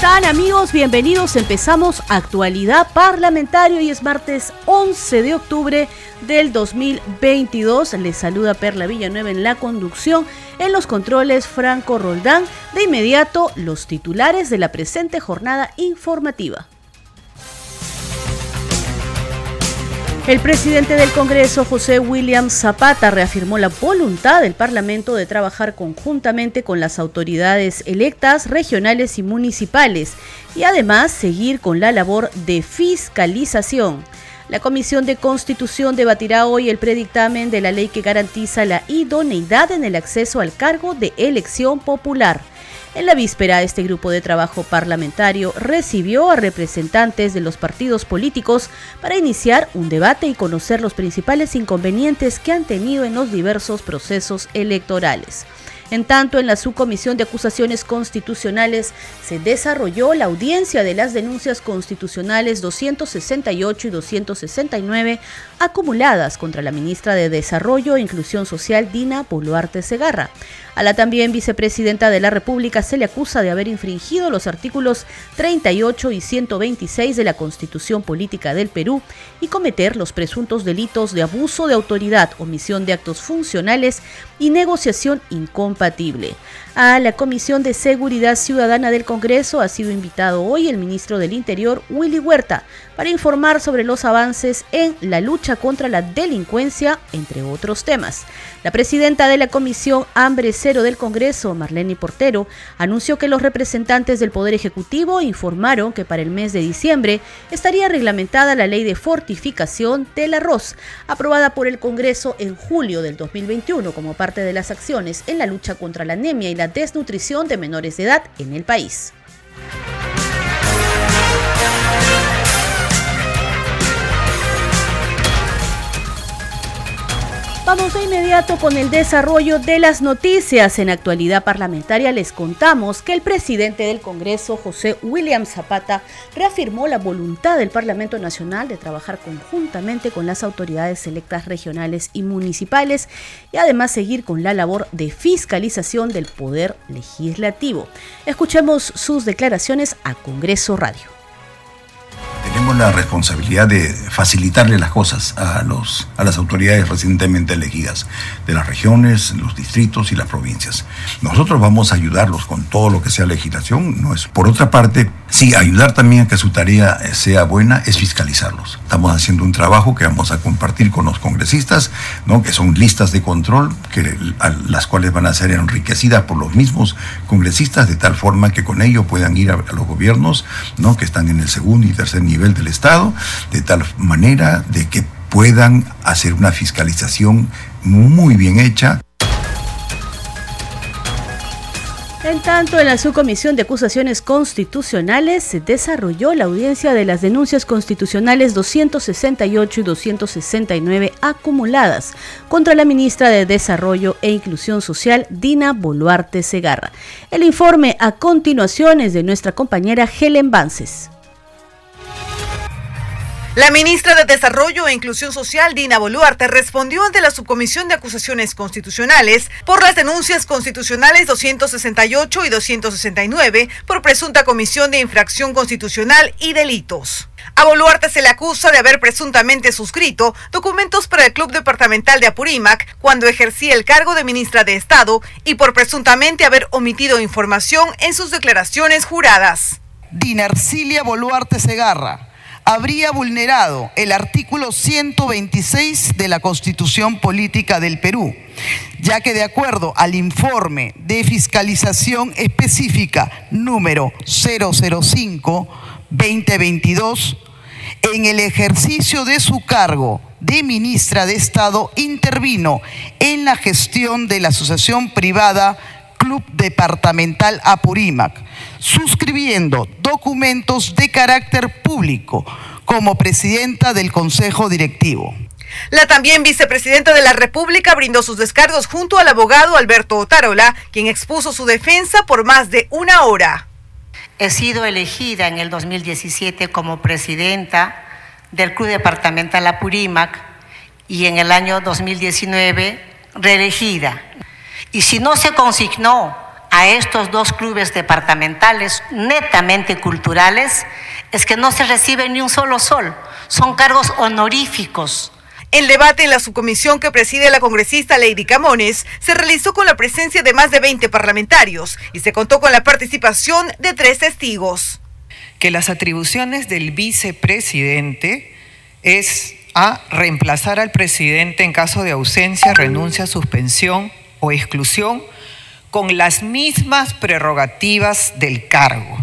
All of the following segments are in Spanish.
Están amigos? Bienvenidos. Empezamos Actualidad Parlamentaria y es martes 11 de octubre del 2022. Les saluda Perla Villanueva en la conducción. En los controles, Franco Roldán. De inmediato, los titulares de la presente jornada informativa. El presidente del Congreso, José William Zapata, reafirmó la voluntad del Parlamento de trabajar conjuntamente con las autoridades electas, regionales y municipales, y además seguir con la labor de fiscalización. La Comisión de Constitución debatirá hoy el predictamen de la ley que garantiza la idoneidad en el acceso al cargo de elección popular. En la víspera, este grupo de trabajo parlamentario recibió a representantes de los partidos políticos para iniciar un debate y conocer los principales inconvenientes que han tenido en los diversos procesos electorales. En tanto, en la subcomisión de acusaciones constitucionales se desarrolló la audiencia de las denuncias constitucionales 268 y 269 acumuladas contra la ministra de Desarrollo e Inclusión Social Dina Boluarte Segarra. A la también vicepresidenta de la República se le acusa de haber infringido los artículos 38 y 126 de la Constitución Política del Perú y cometer los presuntos delitos de abuso de autoridad, omisión de actos funcionales y negociación incompatible. A la Comisión de Seguridad Ciudadana del Congreso ha sido invitado hoy el ministro del Interior, Willy Huerta, para informar sobre los avances en la lucha contra la delincuencia, entre otros temas. La presidenta de la Comisión Hambre Cero del Congreso, Marlene Portero, anunció que los representantes del Poder Ejecutivo informaron que para el mes de diciembre estaría reglamentada la ley de fortificación del arroz, aprobada por el Congreso en julio del 2021 como parte de las acciones en la lucha contra la anemia y la desnutrición de menores de edad en el país. Vamos de inmediato con el desarrollo de las noticias. En actualidad parlamentaria les contamos que el presidente del Congreso, José William Zapata, reafirmó la voluntad del Parlamento Nacional de trabajar conjuntamente con las autoridades electas regionales y municipales y además seguir con la labor de fiscalización del Poder Legislativo. Escuchemos sus declaraciones a Congreso Radio la responsabilidad de facilitarle las cosas a, los, a las autoridades recientemente elegidas de las regiones, los distritos y las provincias. Nosotros vamos a ayudarlos con todo lo que sea legislación. No es. Por otra parte, sí, ayudar también a que su tarea sea buena es fiscalizarlos. Estamos haciendo un trabajo que vamos a compartir con los congresistas, ¿no? que son listas de control, que, las cuales van a ser enriquecidas por los mismos congresistas, de tal forma que con ello puedan ir a, a los gobiernos ¿no? que están en el segundo y tercer nivel del Estado, de tal manera de que puedan hacer una fiscalización muy bien hecha. En tanto, en la subcomisión de acusaciones constitucionales se desarrolló la audiencia de las denuncias constitucionales 268 y 269 acumuladas contra la ministra de Desarrollo e Inclusión Social, Dina Boluarte Segarra. El informe a continuación es de nuestra compañera Helen Vances. La ministra de Desarrollo e Inclusión Social, Dina Boluarte, respondió ante la Subcomisión de Acusaciones Constitucionales por las denuncias constitucionales 268 y 269 por presunta comisión de infracción constitucional y delitos. A Boluarte se le acusa de haber presuntamente suscrito documentos para el Club Departamental de Apurímac cuando ejercía el cargo de ministra de Estado y por presuntamente haber omitido información en sus declaraciones juradas. Dina Arcilia Boluarte Segarra habría vulnerado el artículo 126 de la Constitución Política del Perú, ya que de acuerdo al informe de fiscalización específica número 005-2022, en el ejercicio de su cargo de ministra de Estado intervino en la gestión de la asociación privada Club Departamental Apurímac, suscribiendo documentos de carácter público como presidenta del Consejo Directivo. La también vicepresidenta de la República brindó sus descargos junto al abogado Alberto Otárola, quien expuso su defensa por más de una hora. he sido elegida en el 2017 como presidenta del Club Departamental Apurímac y en el año 2019 reelegida. Y si no se consignó a estos dos clubes departamentales netamente culturales, es que no se recibe ni un solo sol, son cargos honoríficos el debate en la subcomisión que preside la congresista Lady Camones se realizó con la presencia de más de 20 parlamentarios y se contó con la participación de tres testigos. Que las atribuciones del vicepresidente es a reemplazar al presidente en caso de ausencia, renuncia, suspensión o exclusión con las mismas prerrogativas del cargo.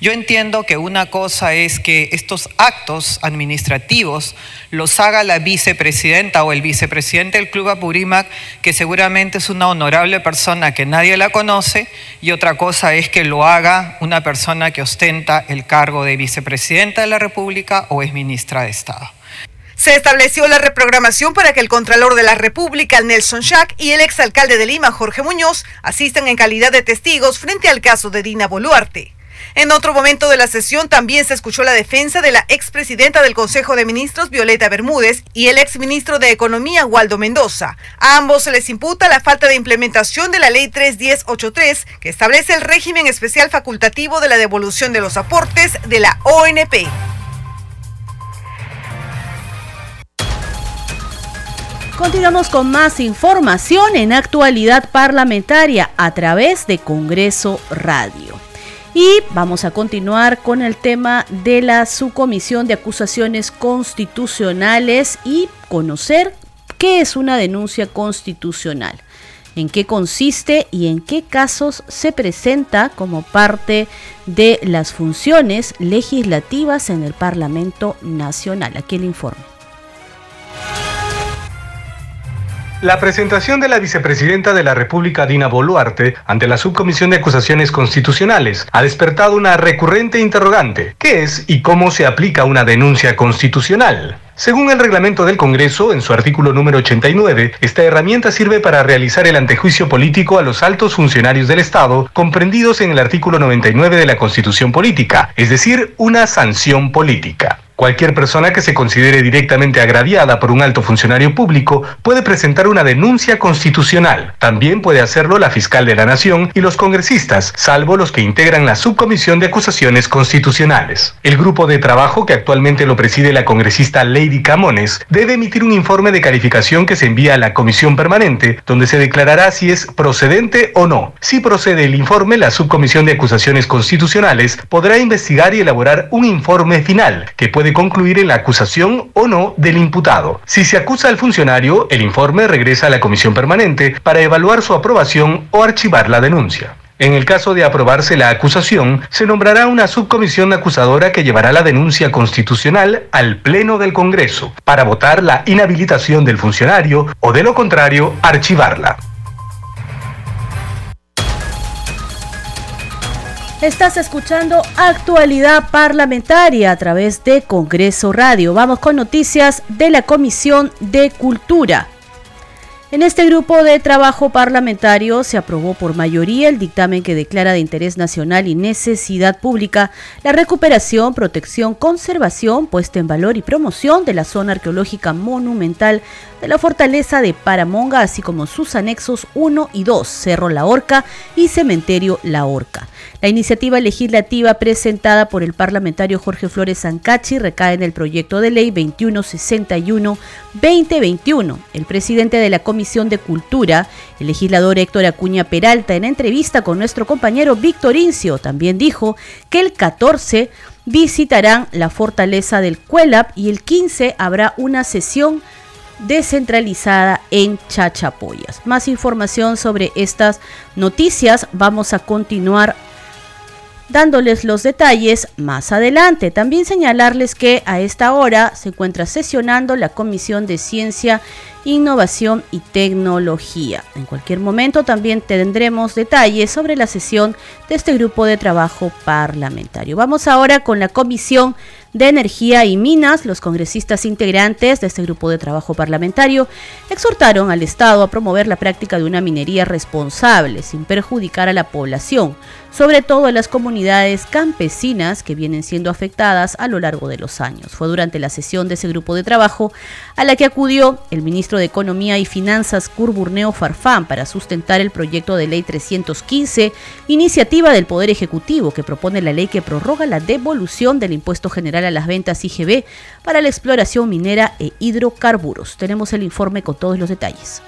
Yo entiendo que una cosa es que estos actos administrativos los haga la vicepresidenta o el vicepresidente del Club Apurímac, que seguramente es una honorable persona que nadie la conoce, y otra cosa es que lo haga una persona que ostenta el cargo de vicepresidenta de la República o es ministra de Estado. Se estableció la reprogramación para que el Contralor de la República, Nelson Schack, y el exalcalde de Lima, Jorge Muñoz, asistan en calidad de testigos frente al caso de Dina Boluarte. En otro momento de la sesión también se escuchó la defensa de la expresidenta del Consejo de Ministros, Violeta Bermúdez, y el exministro de Economía, Waldo Mendoza. A ambos se les imputa la falta de implementación de la Ley 31083, que establece el régimen especial facultativo de la devolución de los aportes de la ONP. Continuamos con más información en actualidad parlamentaria a través de Congreso Radio. Y vamos a continuar con el tema de la subcomisión de acusaciones constitucionales y conocer qué es una denuncia constitucional, en qué consiste y en qué casos se presenta como parte de las funciones legislativas en el Parlamento Nacional. Aquí el informe. La presentación de la vicepresidenta de la República, Dina Boluarte, ante la Subcomisión de Acusaciones Constitucionales ha despertado una recurrente interrogante. ¿Qué es y cómo se aplica una denuncia constitucional? Según el reglamento del Congreso, en su artículo número 89, esta herramienta sirve para realizar el antejuicio político a los altos funcionarios del Estado, comprendidos en el artículo 99 de la Constitución Política, es decir, una sanción política. Cualquier persona que se considere directamente agraviada por un alto funcionario público puede presentar una denuncia constitucional. También puede hacerlo la fiscal de la Nación y los congresistas, salvo los que integran la subcomisión de acusaciones constitucionales. El grupo de trabajo que actualmente lo preside la congresista Lady Camones debe emitir un informe de calificación que se envía a la comisión permanente, donde se declarará si es procedente o no. Si procede el informe, la subcomisión de acusaciones constitucionales podrá investigar y elaborar un informe final que puede concluir en la acusación o no del imputado. Si se acusa al funcionario, el informe regresa a la comisión permanente para evaluar su aprobación o archivar la denuncia. En el caso de aprobarse la acusación, se nombrará una subcomisión acusadora que llevará la denuncia constitucional al Pleno del Congreso para votar la inhabilitación del funcionario o de lo contrario, archivarla. Estás escuchando actualidad parlamentaria a través de Congreso Radio. Vamos con noticias de la Comisión de Cultura. En este grupo de trabajo parlamentario se aprobó por mayoría el dictamen que declara de interés nacional y necesidad pública la recuperación, protección, conservación, puesta en valor y promoción de la zona arqueológica monumental de la fortaleza de Paramonga, así como sus anexos 1 y 2, Cerro La Horca y Cementerio La Horca. La iniciativa legislativa presentada por el parlamentario Jorge Flores Sancachi recae en el proyecto de ley 2161-2021. El presidente de la Comisión de Cultura, el legislador Héctor Acuña Peralta, en entrevista con nuestro compañero Víctor Incio, también dijo que el 14 visitarán la fortaleza del Cuelap y el 15 habrá una sesión descentralizada en Chachapoyas. Más información sobre estas noticias vamos a continuar dándoles los detalles más adelante. También señalarles que a esta hora se encuentra sesionando la Comisión de Ciencia innovación y tecnología. En cualquier momento también tendremos detalles sobre la sesión de este grupo de trabajo parlamentario. Vamos ahora con la Comisión de Energía y Minas, los congresistas integrantes de este grupo de trabajo parlamentario exhortaron al Estado a promover la práctica de una minería responsable sin perjudicar a la población, sobre todo a las comunidades campesinas que vienen siendo afectadas a lo largo de los años. Fue durante la sesión de ese grupo de trabajo a la que acudió el ministro de Economía y Finanzas Curburneo Farfán para sustentar el proyecto de ley 315, iniciativa del Poder Ejecutivo que propone la ley que prorroga la devolución del impuesto general a las ventas IGB para la exploración minera e hidrocarburos. Tenemos el informe con todos los detalles.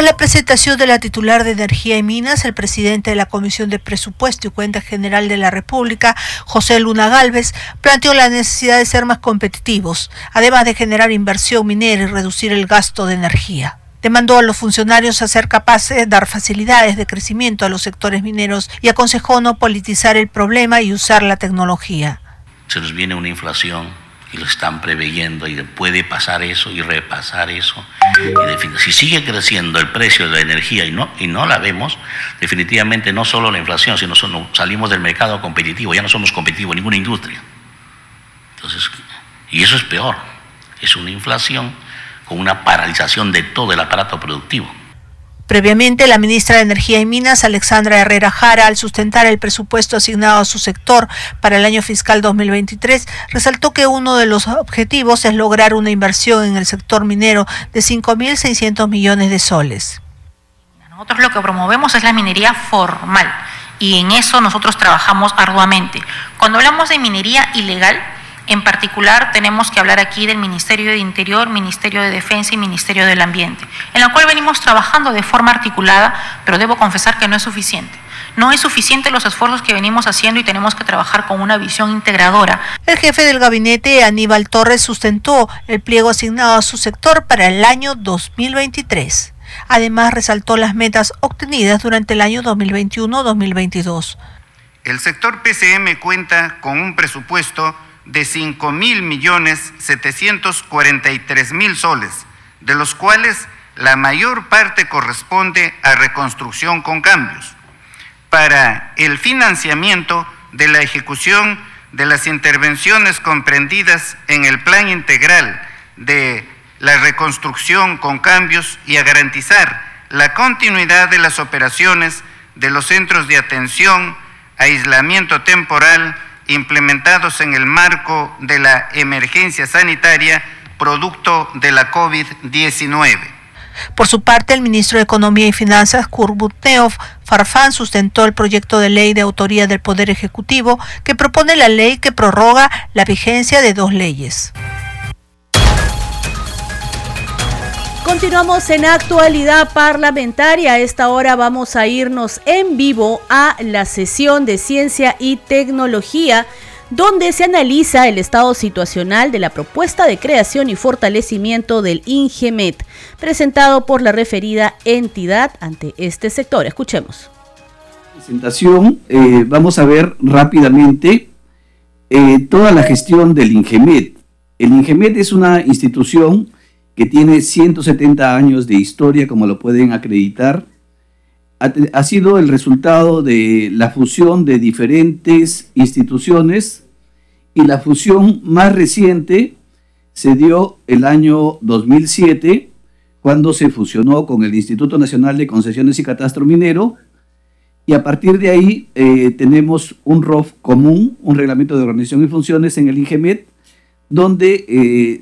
Tras la presentación de la titular de Energía y Minas, el presidente de la Comisión de Presupuesto y Cuenta General de la República, José Luna Galvez, planteó la necesidad de ser más competitivos, además de generar inversión minera y reducir el gasto de energía. Demandó a los funcionarios a ser capaces de dar facilidades de crecimiento a los sectores mineros y aconsejó no politizar el problema y usar la tecnología. Se nos viene una inflación y lo están preveyendo y puede pasar eso y repasar eso. Y si sigue creciendo el precio de la energía y no, y no la vemos, definitivamente no solo la inflación, sino salimos del mercado competitivo, ya no somos competitivos ninguna industria. Entonces, y eso es peor, es una inflación con una paralización de todo el aparato productivo. Previamente, la ministra de Energía y Minas, Alexandra Herrera Jara, al sustentar el presupuesto asignado a su sector para el año fiscal 2023, resaltó que uno de los objetivos es lograr una inversión en el sector minero de 5.600 millones de soles. Nosotros lo que promovemos es la minería formal y en eso nosotros trabajamos arduamente. Cuando hablamos de minería ilegal, en particular, tenemos que hablar aquí del Ministerio de Interior, Ministerio de Defensa y Ministerio del Ambiente, en la cual venimos trabajando de forma articulada, pero debo confesar que no es suficiente. No es suficiente los esfuerzos que venimos haciendo y tenemos que trabajar con una visión integradora. El jefe del gabinete, Aníbal Torres, sustentó el pliego asignado a su sector para el año 2023. Además, resaltó las metas obtenidas durante el año 2021-2022. El sector PCM cuenta con un presupuesto de 5 mil millones 743 mil soles, de los cuales la mayor parte corresponde a reconstrucción con cambios, para el financiamiento de la ejecución de las intervenciones comprendidas en el plan integral de la reconstrucción con cambios y a garantizar la continuidad de las operaciones de los centros de atención, aislamiento temporal, implementados en el marco de la emergencia sanitaria producto de la COVID-19. Por su parte, el ministro de Economía y Finanzas, Kurbutneov Farfán, sustentó el proyecto de ley de autoría del Poder Ejecutivo que propone la ley que prorroga la vigencia de dos leyes. Continuamos en actualidad parlamentaria. A esta hora vamos a irnos en vivo a la sesión de ciencia y tecnología donde se analiza el estado situacional de la propuesta de creación y fortalecimiento del INGEMET, presentado por la referida entidad ante este sector. Escuchemos. Presentación, eh, vamos a ver rápidamente eh, toda la gestión del INGEMET. El INGEMET es una institución que tiene 170 años de historia, como lo pueden acreditar, ha, sido el resultado de la fusión de diferentes instituciones y la fusión más reciente se dio el año 2007, cuando se fusionó con el Instituto Nacional de Concesiones y Catastro Minero, y a partir de ahí eh, tenemos un ROF común, un reglamento de organización y funciones en el INGEMET, donde eh,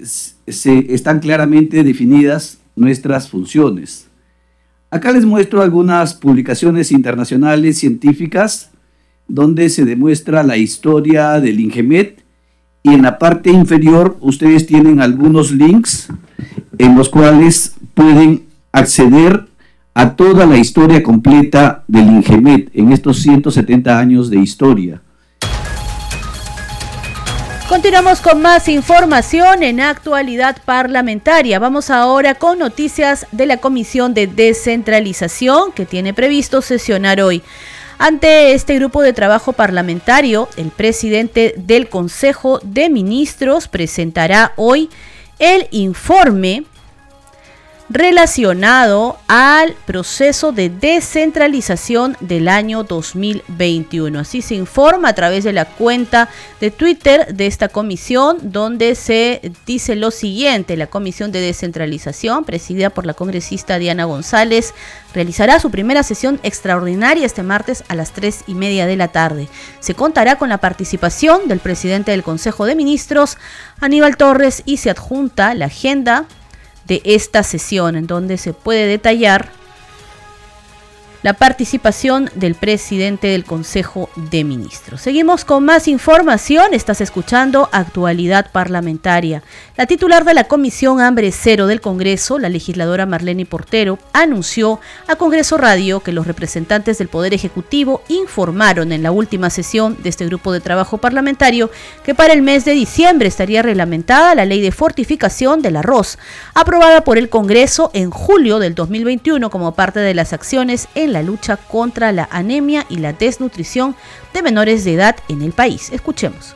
se están claramente definidas nuestras funciones. Acá les muestro algunas publicaciones internacionales científicas donde se demuestra la historia del Ingemet y en la parte inferior ustedes tienen algunos links en los cuales pueden acceder a toda la historia completa del Ingemet en estos 170 años de historia. Continuamos con más información en actualidad parlamentaria. Vamos ahora con noticias de la Comisión de Descentralización que tiene previsto sesionar hoy. Ante este grupo de trabajo parlamentario, el presidente del Consejo de Ministros presentará hoy el informe relacionado al proceso de descentralización del año 2021. Así se informa a través de la cuenta de Twitter de esta comisión, donde se dice lo siguiente, la Comisión de Descentralización, presidida por la congresista Diana González, realizará su primera sesión extraordinaria este martes a las 3 y media de la tarde. Se contará con la participación del presidente del Consejo de Ministros, Aníbal Torres, y se adjunta la agenda de esta sesión, en donde se puede detallar la participación del presidente del Consejo de Ministros. Seguimos con más información. Estás escuchando Actualidad Parlamentaria. La titular de la Comisión Hambre Cero del Congreso, la legisladora Marlene Portero, anunció a Congreso Radio que los representantes del Poder Ejecutivo informaron en la última sesión de este grupo de trabajo parlamentario que para el mes de diciembre estaría reglamentada la ley de fortificación del arroz, aprobada por el Congreso en julio del 2021 como parte de las acciones en la lucha contra la anemia y la desnutrición de menores de edad en el país. Escuchemos.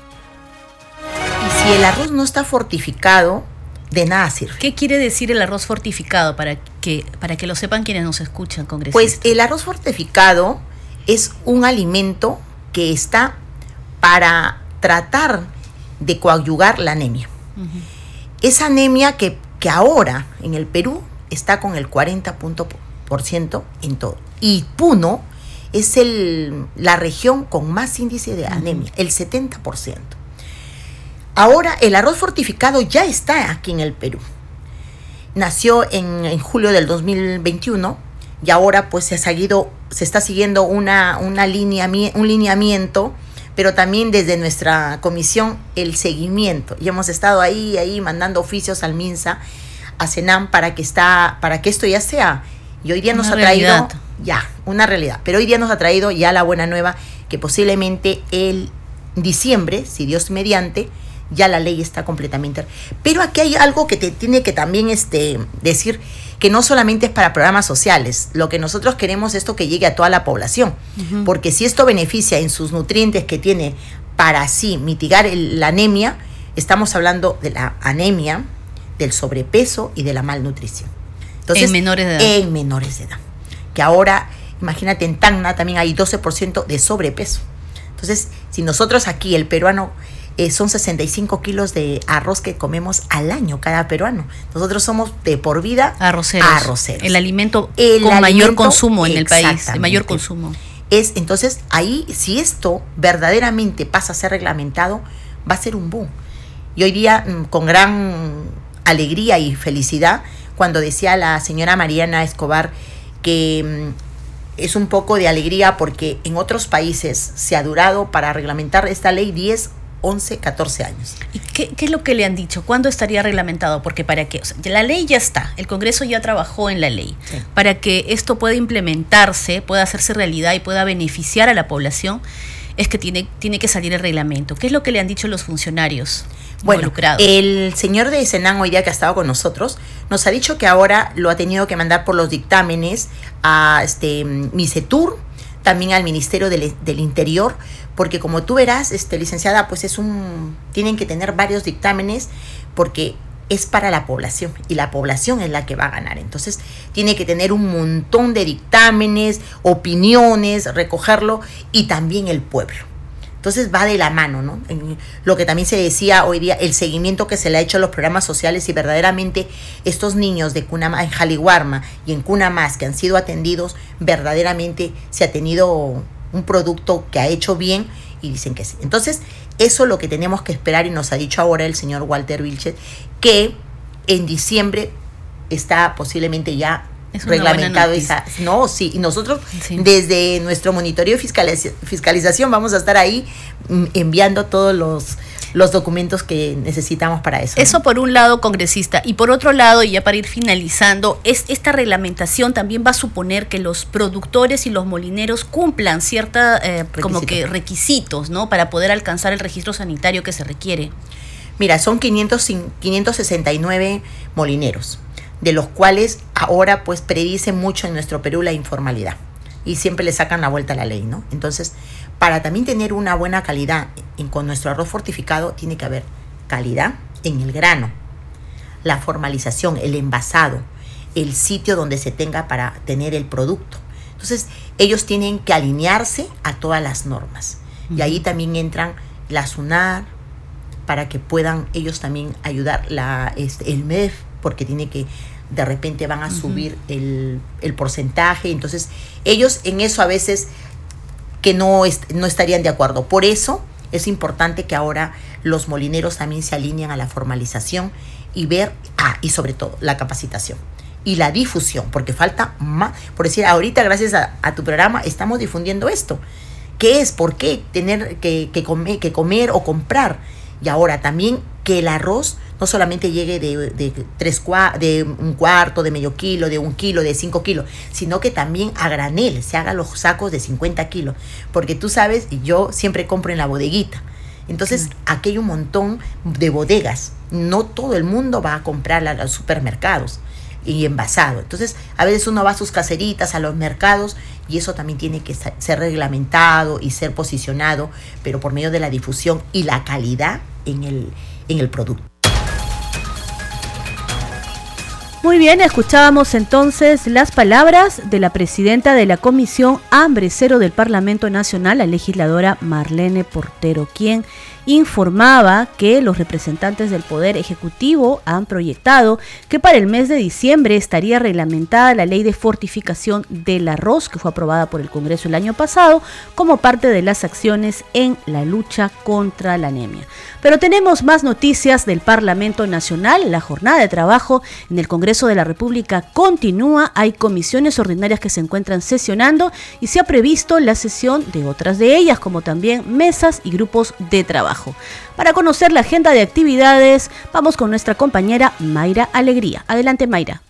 Y si el arroz no está fortificado, de nada sirve. ¿Qué quiere decir el arroz fortificado para que, para que lo sepan quienes nos escuchan, congresistas? Pues el arroz fortificado es un alimento que está para tratar de coadyugar la anemia. Esa anemia que, que, ahora en el Perú está con el 40% en todo. Y Puno es el, la región con más índice de anemia, el 70%. Ahora, el arroz fortificado ya está aquí en el Perú. Nació en, julio del 2021 y ahora pues se, ha seguido, se está siguiendo una, una un lineamiento, pero también desde nuestra comisión el seguimiento. Y hemos estado ahí, ahí mandando oficios al MINSA, a CENAM para que, está, para que esto ya sea. Y hoy día nos ha traído ya, una realidad. Pero hoy día nos ha traído ya la buena nueva que posiblemente el diciembre, si Dios mediante, ya la ley está completamente. Pero aquí hay algo que te tiene que también este, decir que no solamente es para programas sociales, lo que nosotros queremos es esto que llegue a toda la población, porque si esto beneficia en sus nutrientes que tiene para así mitigar la anemia, estamos hablando de la anemia, del sobrepeso y de la malnutrición. Entonces, en menores de edad. En menores de edad que ahora, imagínate, en Tacna también hay 12% de sobrepeso. Entonces, si nosotros aquí, el peruano, eh, son 65 kilos de arroz que comemos al año cada peruano. Nosotros somos de por vida arroceros. arroceros. El alimento con mayor consumo en el país, el mayor consumo. Es, entonces, ahí, si esto verdaderamente pasa a ser reglamentado, va a ser un boom. Y hoy día, mm, con gran alegría y felicidad, cuando decía la señora Mariana Escobar, que mm, es un poco de alegría porque en otros países se ha durado para reglamentar esta ley 10, 11, 14 años. ¿Y qué, es lo que le han dicho? ¿Cuándo estaría reglamentado? Porque para que, la ley ya está, el Congreso ya trabajó en la ley. Para que esto pueda implementarse, pueda hacerse realidad y pueda beneficiar a la población, es que tiene, tiene que salir el reglamento. ¿Qué es lo que le han dicho los funcionarios? Bueno, el señor de Senán hoy día que ha estado con nosotros nos ha dicho que ahora lo ha tenido que mandar por los dictámenes a este Misetur, también al Ministerio del, del, Interior, porque como tú verás, este licenciada, pues es un tienen que tener varios dictámenes porque es para la población y la población es la que va a ganar. Entonces, tiene que tener un montón de dictámenes, opiniones, recogerlo y también el pueblo. Entonces va de la mano, ¿no? lo que también se decía hoy día, el seguimiento que se le ha hecho a los programas sociales y verdaderamente estos niños de Cuna en Jaliguarma y en Cuna Más que han sido atendidos, verdaderamente se ha tenido un producto que ha hecho bien y dicen que sí. Entonces, eso es lo que tenemos que esperar y nos ha dicho ahora el señor Walter Vilchez, que en diciembre está posiblemente ya reglamentado esa. No, sí, y nosotros desde nuestro monitoreo y fiscalización vamos a estar ahí mm, enviando todos los los documentos que necesitamos para eso. Eso por un lado, congresista. Y por otro lado, y ya para ir finalizando, es esta reglamentación también va a suponer que los productores y los molineros cumplan cierta eh, como que requisitos, ¿no? Para poder alcanzar el registro sanitario que se requiere. Mira, son 500, 569 molineros de los cuales ahora pues predice mucho en nuestro Perú la informalidad. y siempre le sacan la vuelta a la ley, ¿no? Entonces, para también tener una buena calidad en, con nuestro arroz fortificado, tiene que haber calidad en el grano, la formalización, el envasado, el sitio donde se tenga para tener el producto. Entonces, ellos tienen que alinearse a todas las normas. Y ahí también entran la SUNAR, para que puedan ellos también ayudar la, este, el MEF, porque tiene que, de repente van a subir el, el, porcentaje. Entonces, ellos en eso a veces que no, no estarían de acuerdo. Por eso es importante que ahora los molineros también se alineen a la formalización y ver, ah, y sobre todo, la capacitación y la difusión, porque falta más. Por decir, ahorita gracias a, a tu programa estamos difundiendo esto. ¿Qué es? ¿Por qué tener que, que, comer, que comer o comprar? Y ahora también que el arroz no solamente llegue de, de, tres, de un cuarto, de medio kilo, de un kilo, de cinco kilos, sino que también a granel se hagan los sacos de 50 kilos. Porque tú sabes, yo siempre compro en la bodeguita. Entonces, aquí hay un montón de bodegas. No todo el mundo va a comprar a los supermercados y envasado. Entonces, a veces uno va a sus caseritas, a los mercados, y eso también tiene que ser reglamentado y ser posicionado, pero por medio de la difusión y la calidad en el, en el producto. Muy bien, escuchábamos entonces las palabras de la presidenta de la Comisión Hambre Cero del Parlamento Nacional, la legisladora Marlene Portero, quien informaba que los representantes del Poder Ejecutivo han proyectado que para el mes de diciembre estaría reglamentada la ley de fortificación del arroz que fue aprobada por el Congreso el año pasado como parte de las acciones en la lucha contra la anemia. Pero tenemos más noticias del Parlamento Nacional. La jornada de trabajo en el Congreso de la República continúa. Hay comisiones ordinarias que se encuentran sesionando y se ha previsto la sesión de otras de ellas, como también mesas y grupos de trabajo. Para conocer la agenda de actividades, vamos con nuestra compañera Mayra Alegría. Adelante, Mayra.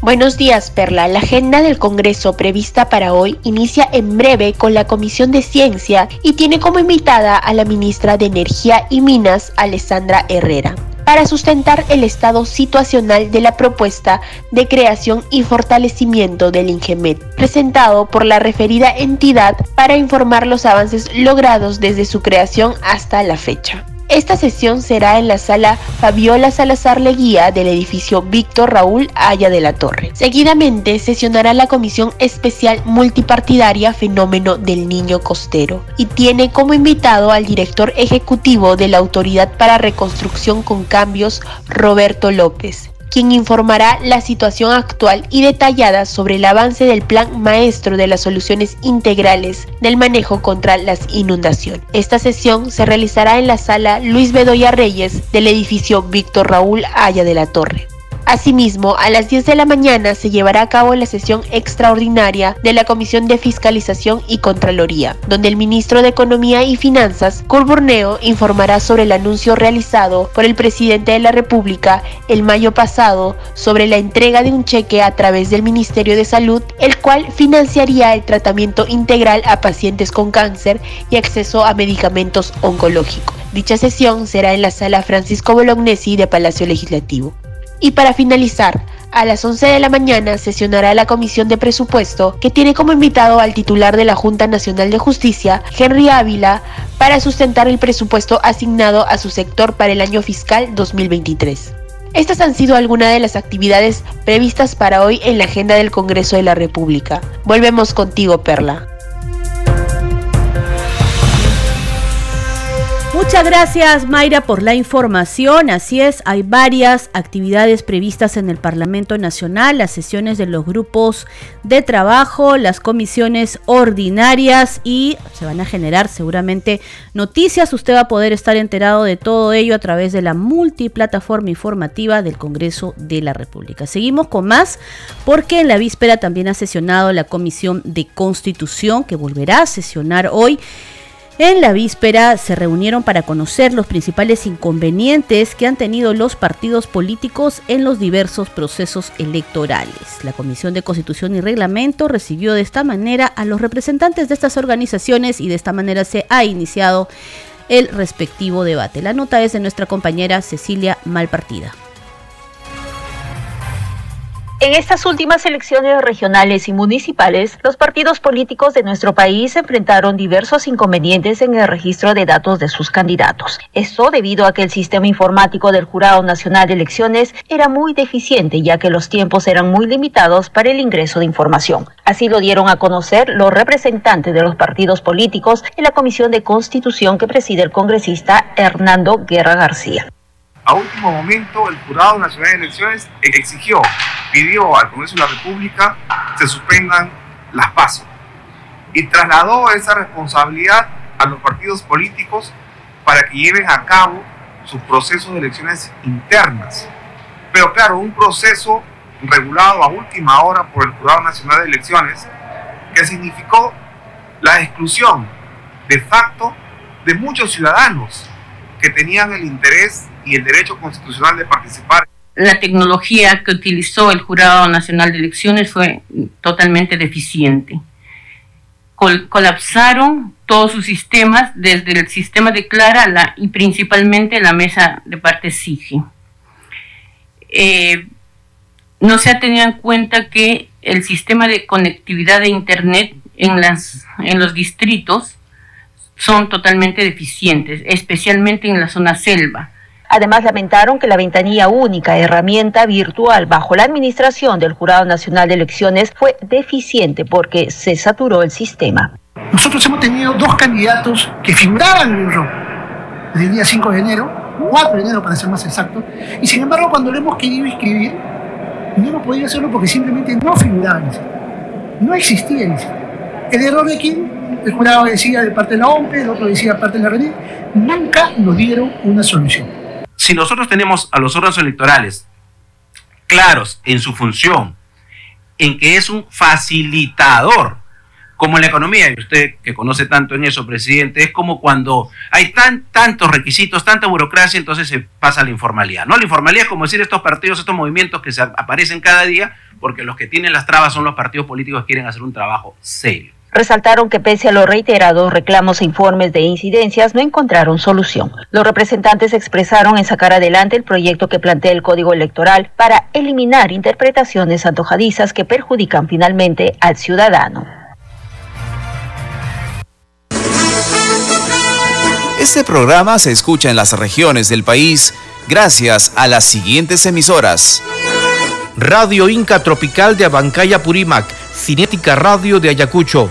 Buenos días, Perla. La agenda del Congreso prevista para hoy inicia en breve con la Comisión de Ciencia y tiene como invitada a la ministra de Energía y Minas, Alessandra Herrera para sustentar el estado situacional de la propuesta de creación y fortalecimiento del INGEMET, presentado por la referida entidad para informar los avances logrados desde su creación hasta la fecha. Esta sesión será en la sala Fabiola Salazar Leguía del edificio Víctor Raúl Aya de la Torre. Seguidamente sesionará la Comisión Especial Multipartidaria Fenómeno del Niño Costero y tiene como invitado al director ejecutivo de la Autoridad para Reconstrucción con Cambios, Roberto López quien informará la situación actual y detallada sobre el avance del Plan Maestro de las Soluciones Integrales del Manejo contra las Inundaciones. Esta sesión se realizará en la sala Luis Bedoya Reyes del edificio Víctor Raúl Aya de la Torre. Asimismo, a las 10 de la mañana se llevará a cabo la sesión extraordinaria de la Comisión de Fiscalización y Contraloría, donde el ministro de Economía y Finanzas, Curburneo, informará sobre el anuncio realizado por el presidente de la República el mayo pasado sobre la entrega de un cheque a través del Ministerio de Salud, el cual financiaría el tratamiento integral a pacientes con cáncer y acceso a medicamentos oncológicos. Dicha sesión será en la sala Francisco Bolognesi de Palacio Legislativo. Y para finalizar, a las 11 de la mañana sesionará la Comisión de Presupuesto, que tiene como invitado al titular de la Junta Nacional de Justicia, Henry Ávila, para sustentar el presupuesto asignado a su sector para el año fiscal 2023. Estas han sido algunas de las actividades previstas para hoy en la agenda del Congreso de la República. Volvemos contigo, Perla. Muchas gracias Mayra por la información. Así es, hay varias actividades previstas en el Parlamento Nacional, las sesiones de los grupos de trabajo, las comisiones ordinarias y se van a generar seguramente noticias. Usted va a poder estar enterado de todo ello a través de la multiplataforma informativa del Congreso de la República. Seguimos con más porque en la víspera también ha sesionado la Comisión de Constitución que volverá a sesionar hoy. En la víspera se reunieron para conocer los principales inconvenientes que han tenido los partidos políticos en los diversos procesos electorales. La Comisión de Constitución y Reglamento recibió de esta manera a los representantes de estas organizaciones y de esta manera se ha iniciado el respectivo debate. La nota es de nuestra compañera Cecilia Malpartida. En estas últimas elecciones regionales y municipales, los partidos políticos de nuestro país enfrentaron diversos inconvenientes en el registro de datos de sus candidatos. Esto debido a que el sistema informático del Jurado Nacional de Elecciones era muy deficiente, ya que los tiempos eran muy limitados para el ingreso de información. Así lo dieron a conocer los representantes de los partidos políticos en la Comisión de Constitución que preside el congresista Hernando Guerra García. A último momento, el Jurado Nacional de Elecciones exigió, pidió al Congreso de la República se suspendan las pasos y trasladó esa responsabilidad a los partidos políticos para que lleven a cabo sus procesos de elecciones internas. Pero claro, un proceso regulado a última hora por el Jurado Nacional de Elecciones que significó la exclusión de facto de muchos ciudadanos que tenían el interés y el derecho constitucional de participar. La tecnología que utilizó el Jurado Nacional de Elecciones fue totalmente deficiente. colapsaron todos sus sistemas, desde el sistema de Clara la, y principalmente la mesa de parte SIGI. Eh, no se ha tenido en cuenta que el sistema de conectividad de Internet en, los distritos son totalmente deficientes, especialmente en la zona selva. Además, lamentaron que la ventanilla única, herramienta virtual bajo la administración del Jurado Nacional de Elecciones, fue deficiente porque se saturó el sistema. Nosotros hemos tenido dos candidatos que figuraban en el ROM desde el día 5 de enero, 4 de enero para ser más exacto, y sin embargo cuando lo hemos querido inscribir, no hemos podido hacerlo porque simplemente no figuraban No existía en El error de quién? El jurado decía de parte de la OMPE, el otro decía de parte de la RENI, nunca nos dieron una solución si nosotros tenemos a los órganos electorales claros en su función, en que es un facilitador, como en la economía, y usted que conoce tanto en eso, presidente, es como cuando hay tan, tantos requisitos, tanta burocracia, entonces se pasa a la informalidad. ¿no? La informalidad es como decir estos partidos, estos movimientos que se aparecen cada día, porque los que tienen las trabas son los partidos políticos que quieren hacer un trabajo serio. Resaltaron que pese a los reiterados reclamos e informes de incidencias, no encontraron solución. Los representantes expresaron en sacar adelante el proyecto que plantea el Código Electoral para eliminar interpretaciones antojadizas que perjudican finalmente al ciudadano. Este programa se escucha en las regiones del país gracias a las siguientes emisoras. Radio Inca Tropical de Abancaya Purímac, Cinética Radio de Ayacucho,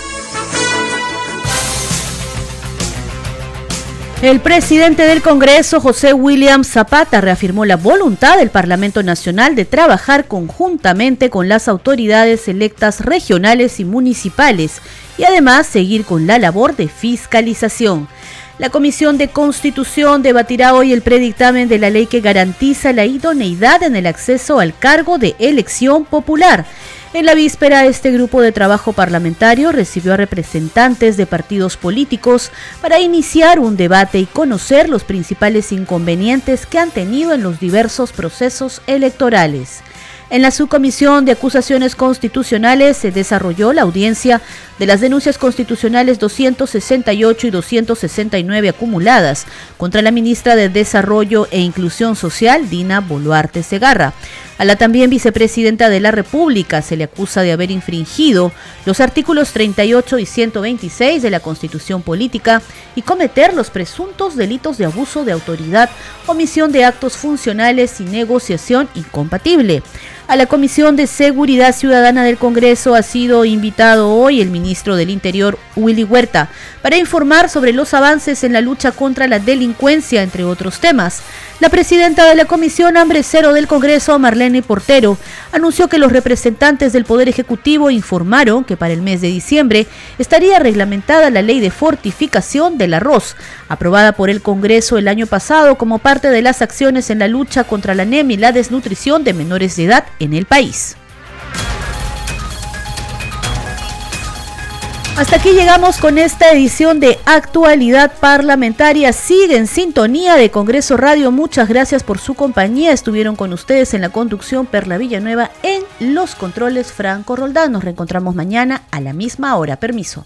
El presidente del Congreso, José William Zapata, reafirmó la voluntad del Parlamento Nacional de trabajar conjuntamente con las autoridades electas regionales y municipales y además seguir con la labor de fiscalización. La Comisión de Constitución debatirá hoy el predictamen de la ley que garantiza la idoneidad en el acceso al cargo de elección popular. En la víspera, este grupo de trabajo parlamentario recibió a representantes de partidos políticos para iniciar un debate y conocer los principales inconvenientes que han tenido en los diversos procesos electorales. En la subcomisión de acusaciones constitucionales se desarrolló la audiencia de las denuncias constitucionales 268 y 269 acumuladas contra la ministra de Desarrollo e Inclusión Social, Dina Boluarte Segarra. A la también vicepresidenta de la República se le acusa de haber infringido los artículos 38 y 126 de la Constitución Política y cometer los presuntos delitos de abuso de autoridad, omisión de actos funcionales y negociación incompatible. A la Comisión de Seguridad Ciudadana del Congreso ha sido invitado hoy el ministro del Interior, Willy Huerta, para informar sobre los avances en la lucha contra la delincuencia, entre otros temas. La presidenta de la Comisión Hambre Cero del Congreso, Marlene Portero, anunció que los representantes del Poder Ejecutivo informaron que para el mes de diciembre estaría reglamentada la ley de fortificación del arroz. Aprobada por el Congreso el año pasado como parte de las acciones en la lucha contra la anemia y la desnutrición de menores de edad en el país. Hasta aquí llegamos con esta edición de Actualidad Parlamentaria. Sigue en sintonía de Congreso Radio. Muchas gracias por su compañía. Estuvieron con ustedes en la conducción Perla Villanueva en los controles Franco Roldán. Nos reencontramos mañana a la misma hora. Permiso.